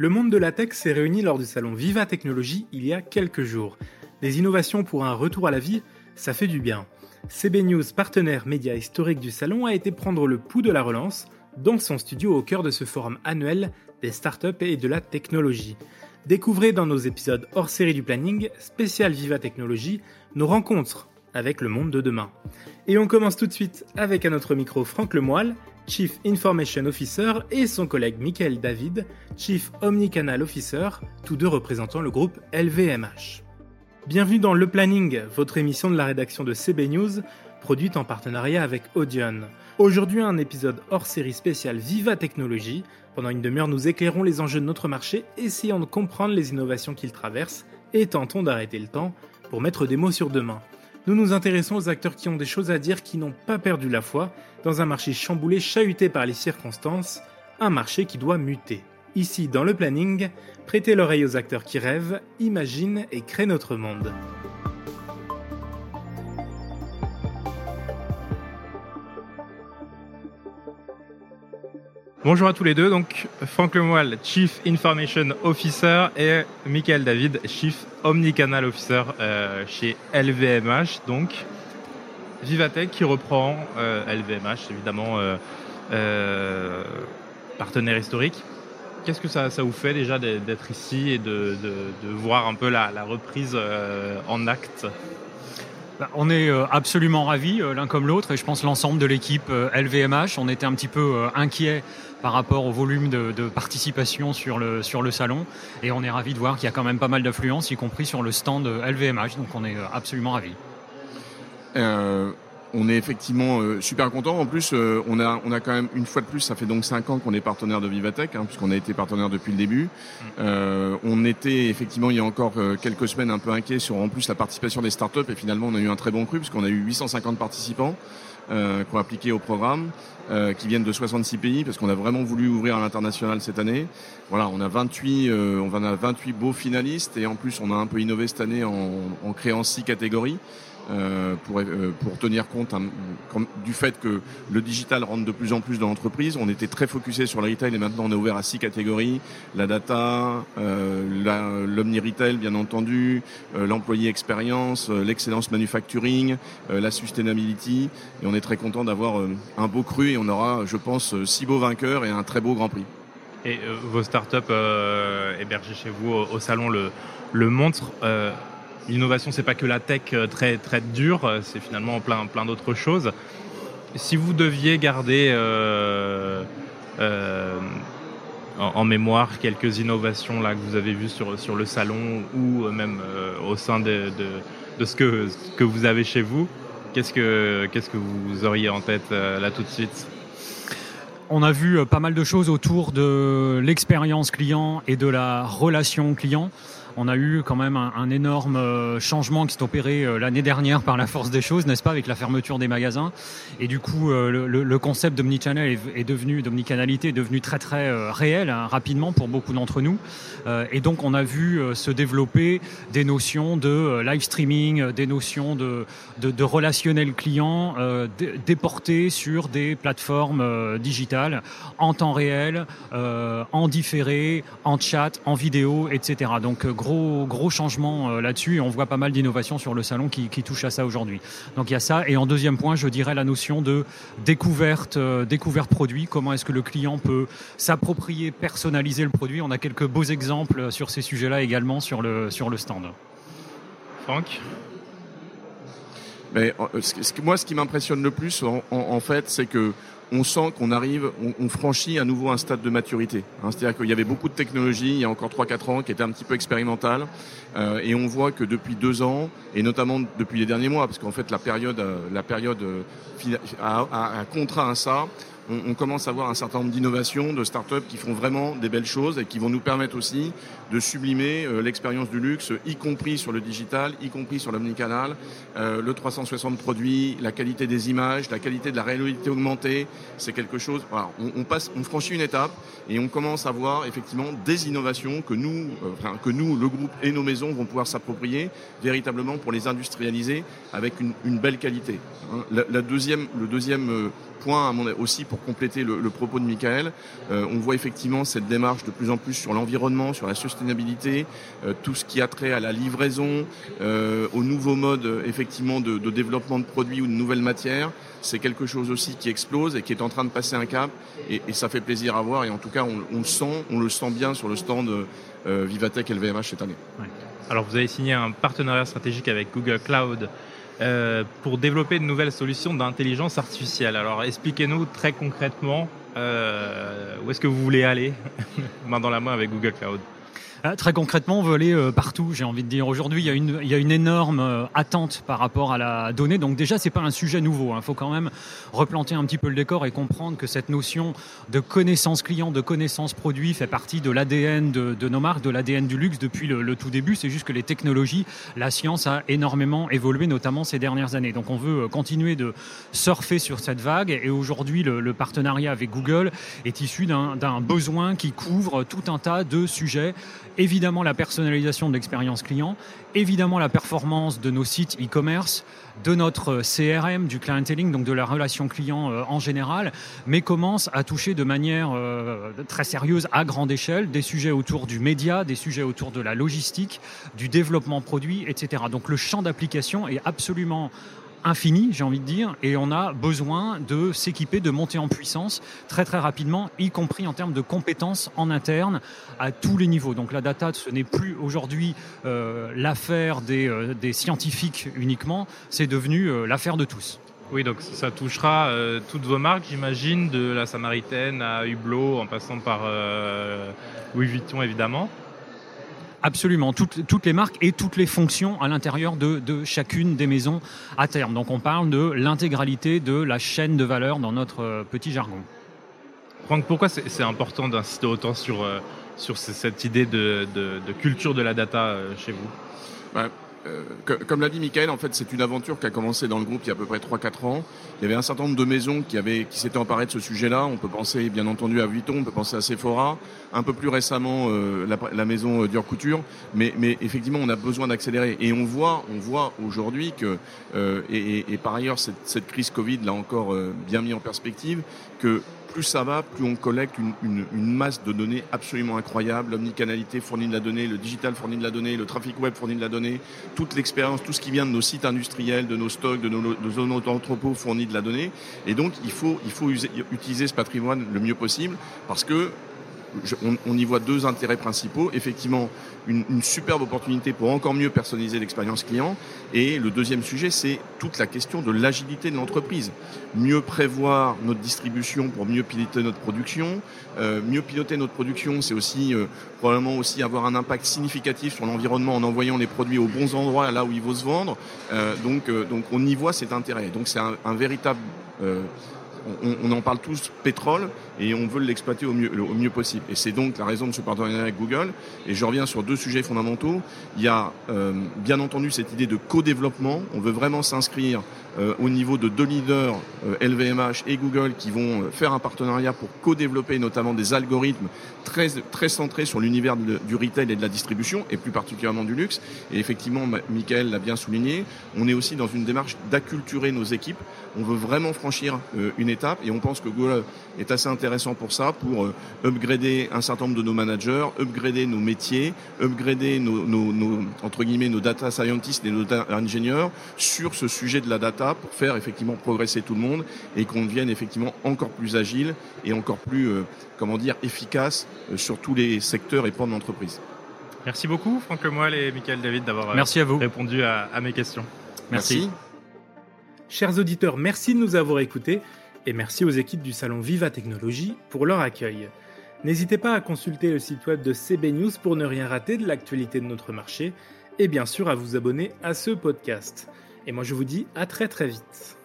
Le monde de la tech s'est réuni lors du salon Viva Technologie il y a quelques jours. Des innovations pour un retour à la vie, ça fait du bien. CB News, partenaire média historique du salon, a été prendre le pouls de la relance dans son studio au cœur de ce forum annuel des startups et de la technologie. Découvrez dans nos épisodes hors série du planning, spécial Viva Technologie, nos rencontres avec le monde de demain. Et on commence tout de suite avec à notre micro Franck Lemoyle, Chief Information Officer, et son collègue Michael David, Chief Omnicanal Officer, tous deux représentant le groupe LVMH. Bienvenue dans Le Planning, votre émission de la rédaction de CB News, produite en partenariat avec Audion. Aujourd'hui, un épisode hors série spécial Viva Technologie. Pendant une demi-heure, nous éclairons les enjeux de notre marché, essayant de comprendre les innovations qu'il traverse et tentons d'arrêter le temps pour mettre des mots sur demain. Nous nous intéressons aux acteurs qui ont des choses à dire, qui n'ont pas perdu la foi, dans un marché chamboulé, chahuté par les circonstances, un marché qui doit muter. Ici, dans le planning, prêtez l'oreille aux acteurs qui rêvent, imaginent et créent notre monde. Bonjour à tous les deux, donc Franck Lemoyle, Chief Information Officer et Michael David, Chief Omnicanal Officer euh, chez LVMH. Donc Vivatech qui reprend LVMH, euh, évidemment euh, partenaire historique. Qu'est-ce que ça, vous fait déjà d'être ici et de, voir un peu la, reprise en acte? On est euh, absolument ravis euh, l'un comme l'autre et je pense l'ensemble de l'équipe LVMH. Euh, on était un petit peu inquiet par rapport au volume de, participation sur le, sur le salon et on est ravis de voir qu'il y a quand même pas mal d'affluence, y compris sur le stand LVMH. Donc on est absolument ravis on est effectivement euh, super content. En plus, euh, on a on a quand même une fois de plus, ça fait donc cinq ans qu'on est partenaire de Vivatech, hein, puisqu'on a été partenaire depuis le début. Euh, on était effectivement il y a encore quelques semaines un peu inquiet sur en plus la participation des startups et finalement on a eu un très bon cru puisqu'on a eu 850 participants euh, qui ont appliqué au programme, qui viennent de 66 pays parce qu'on a vraiment voulu ouvrir à l'international cette année. Voilà, on a 28 on a 28 beaux finalistes et en plus on a un peu innové cette année en, en créant six catégories. Euh, pour, euh, pour tenir compte hein, du fait que le digital rentre de plus en plus dans l'entreprise. On était très focusé sur le retail et maintenant on est ouvert à six catégories la data, euh, l'omni-retail bien entendu, l'employé expérience, l'excellence manufacturing, la sustainability. Et on est très content d'avoir un beau cru et on aura, je pense, six beaux vainqueurs et un très beau Grand Prix. Et vos startups hébergées chez vous au, salon le, le montrent. L'innovation, c'est pas que la tech euh, très très dure, euh, c'est finalement plein plein d'autres choses. Si vous deviez garder euh, en, mémoire quelques innovations là que vous avez vues sur sur le salon ou même au sein de, de, ce que que vous avez chez vous, qu'est-ce que qu'est-ce que vous auriez en tête là tout de suite? On a vu pas mal de choses autour de l'expérience client et de la relation client on a eu quand même un, énorme euh, changement qui s'est opéré euh, l'année dernière par la force des choses, n'est-ce pas, avec la fermeture des magasins. Et du coup, euh, le, concept d'omnichannel est, devenu, d'omnicanalité est devenu très très réel hein, rapidement pour beaucoup d'entre nous. et donc, on a vu se développer des notions de live streaming, des notions de, de, relationnel client déportées sur des plateformes digitales en temps réel, en différé, en chat, en vidéo, etc. Donc, gros changement euh, là-dessus et on voit pas mal d'innovations sur le salon qui, qui touchent à ça aujourd'hui. Donc il y a ça. Et en deuxième point, je dirais la notion de découverte, euh, découverte produit. Comment est-ce que le client peut s'approprier, personnaliser le produit? On a quelques beaux exemples sur ces sujets-là également sur le, sur le stand. Franck? Mais, euh, moi, ce qui m'impressionne le plus, en fait, c'est que on sent qu'on arrive, on, franchit à nouveau un stade de maturité. Hein. C'est-à-dire qu'il y avait beaucoup de technologies il y a encore 3-4 ans qui étaient un petit peu expérimentales, euh, et on voit que depuis deux ans, et notamment depuis les derniers mois, parce qu'en fait la période, euh, la période euh, a, a, a contraint à ça, on, commence à voir un certain nombre d'innovations, de start-up qui font vraiment des belles choses et qui vont nous permettre aussi de sublimer euh, l'expérience du luxe, y compris sur le digital, y compris sur l'omnicanal, euh, le 360 produits, la qualité des images, la qualité de la réalité augmentée, c'est quelque chose. On, franchit une étape et on commence à voir effectivement des innovations que nous, euh, que nous, le groupe et nos maisons vont pouvoir s'approprier véritablement pour les industrialiser avec une, belle qualité. Hein. Le deuxième point aussi pour compléter le, propos de Michael, on voit effectivement cette démarche de plus en plus sur l'environnement, sur la sustainabilité, tout ce qui a trait à la livraison, aux nouveaux modes effectivement de, développement de produits ou de nouvelles matières c'est quelque chose aussi qui explose et qui est en train de passer un cap. Et, ça fait plaisir à voir. Et en tout cas, on, le sent, on le sent bien sur le stand euh, Vivatech LVMH cette année. Alors, vous avez signé un partenariat stratégique avec Google Cloud. Euh, pour développer de nouvelles solutions d'intelligence artificielle. Alors expliquez-nous très concrètement euh, où est-ce que vous voulez aller? Main dans la main avec Google Cloud. Euh, très concrètement, on veut aller euh, partout, j'ai envie de dire. Aujourd'hui, il y a une, énorme euh, attente par rapport à la donnée. Donc déjà, c'est pas un sujet nouveau. Il hein. faut quand même replanter un petit peu le décor et comprendre que cette notion de connaissance client, de connaissance produit fait partie de l'ADN de, nos marques, de l'ADN du luxe depuis le, tout début. C'est juste que les technologies, la science a énormément évolué, notamment ces dernières années. Donc on veut continuer de surfer sur cette vague. Et aujourd'hui, le partenariat avec Google est issu d'un besoin qui couvre tout un tas de sujets évidemment la personnalisation de l'expérience client, évidemment la performance de nos sites e-commerce, de notre CRM, du clienteling, donc de la relation client euh, en général, mais commence à toucher de manière euh, très sérieuse à grande échelle des sujets autour du média, des sujets autour de la logistique, du développement produit, etc. Donc le champ d'application est absolument infini, j'ai envie de dire, et on a besoin de s'équiper, de monter en puissance très très rapidement, y compris en termes de compétences en interne à tous les niveaux. Donc la data, ce n'est plus aujourd'hui euh, l'affaire des, euh, des, scientifiques uniquement, c'est devenu euh, l'affaire de tous. Oui, donc ça touchera toutes vos marques, j'imagine, de la Samaritaine à Hublot, en passant par Louis Vuitton, évidemment. Absolument, toutes, toutes, les marques et toutes les fonctions à l'intérieur de, de, chacune des maisons à terme. Donc on parle de l'intégralité de la chaîne de valeur dans notre euh, petit jargon. Franck, pourquoi c'est important d'insister autant sur, euh, sur cette idée de, de, de, culture de la data euh, chez vous? Bah, euh, comme l'a dit Michael, en fait, c'est une aventure qui a commencé dans le groupe il y a à peu près 3-4 ans. Il y avait un certain nombre de maisons qui, avaient, qui s'étaient emparées de ce sujet-là. On peut penser, bien entendu, à Vuitton, on peut penser à Sephora, un peu plus récemment euh, la, la, maison euh, Dior Couture. Mais, mais, effectivement, on a besoin d'accélérer. Et on voit, on voit aujourd'hui que, euh, et, et, par ailleurs, cette, cette crise Covid l'a encore bien mis en perspective, que plus ça va, plus on collecte une, masse de données absolument incroyable. L'omnicanalité fournit de la donnée, le digital fournit de la donnée, le trafic web fournit de la donnée, toute l'expérience, tout ce qui vient de nos sites industriels, de nos stocks, de nos, d'entrepôt fournit de la donnée. Et donc, il faut utiliser ce patrimoine le mieux possible parce que on, y voit deux intérêts principaux. Effectivement, une, une, superbe opportunité pour encore mieux personnaliser l'expérience client. Et le deuxième sujet, c'est toute la question de l'agilité de l'entreprise. Mieux prévoir notre distribution pour mieux piloter notre production. Euh, mieux piloter notre production, c'est aussi euh, probablement aussi avoir un impact significatif sur l'environnement en envoyant les produits aux bons endroits, là où ils vont se vendre. Euh, donc, euh, donc on y voit cet intérêt. Donc c'est un, un véritable euh, on, en parle tous pétrole et on veut l'exploiter au mieux, au mieux possible. Et c'est donc la raison de ce partenariat avec Google. Et je reviens sur deux sujets fondamentaux. Il y a euh, bien entendu cette idée de co-développement. On veut vraiment s'inscrire euh, au niveau de deux leaders, LVMH euh, et Google, qui vont faire un partenariat pour co-développer notamment des algorithmes très, très centrés sur l'univers du retail et de la distribution, et plus particulièrement du luxe. Et effectivement, Michael l'a bien souligné, on est aussi dans une démarche d'acculturer nos équipes. On veut vraiment franchir une étape et on pense que Google est assez intéressant pour ça, pour euh, upgrader un certain nombre de nos managers, upgrader nos métiers, upgrader nos, nos, entre guillemets nos data scientists et nos data ingénieurs sur ce sujet de la data pour faire effectivement progresser tout le monde et qu'on devienne effectivement encore plus agile et encore plus euh, comment dire efficace euh, sur tous les secteurs et pans de l'entreprise. Merci beaucoup Franck Lemoyle et Michael David d'avoir répondu à, à, mes questions. Merci. Chers auditeurs, merci de nous avoir écoutés et merci aux équipes du salon Viva Technologie pour leur accueil. N'hésitez pas à consulter le site web de CB News pour ne rien rater de l'actualité de notre marché et bien sûr à vous abonner à ce podcast. Et moi je vous dis à très très vite.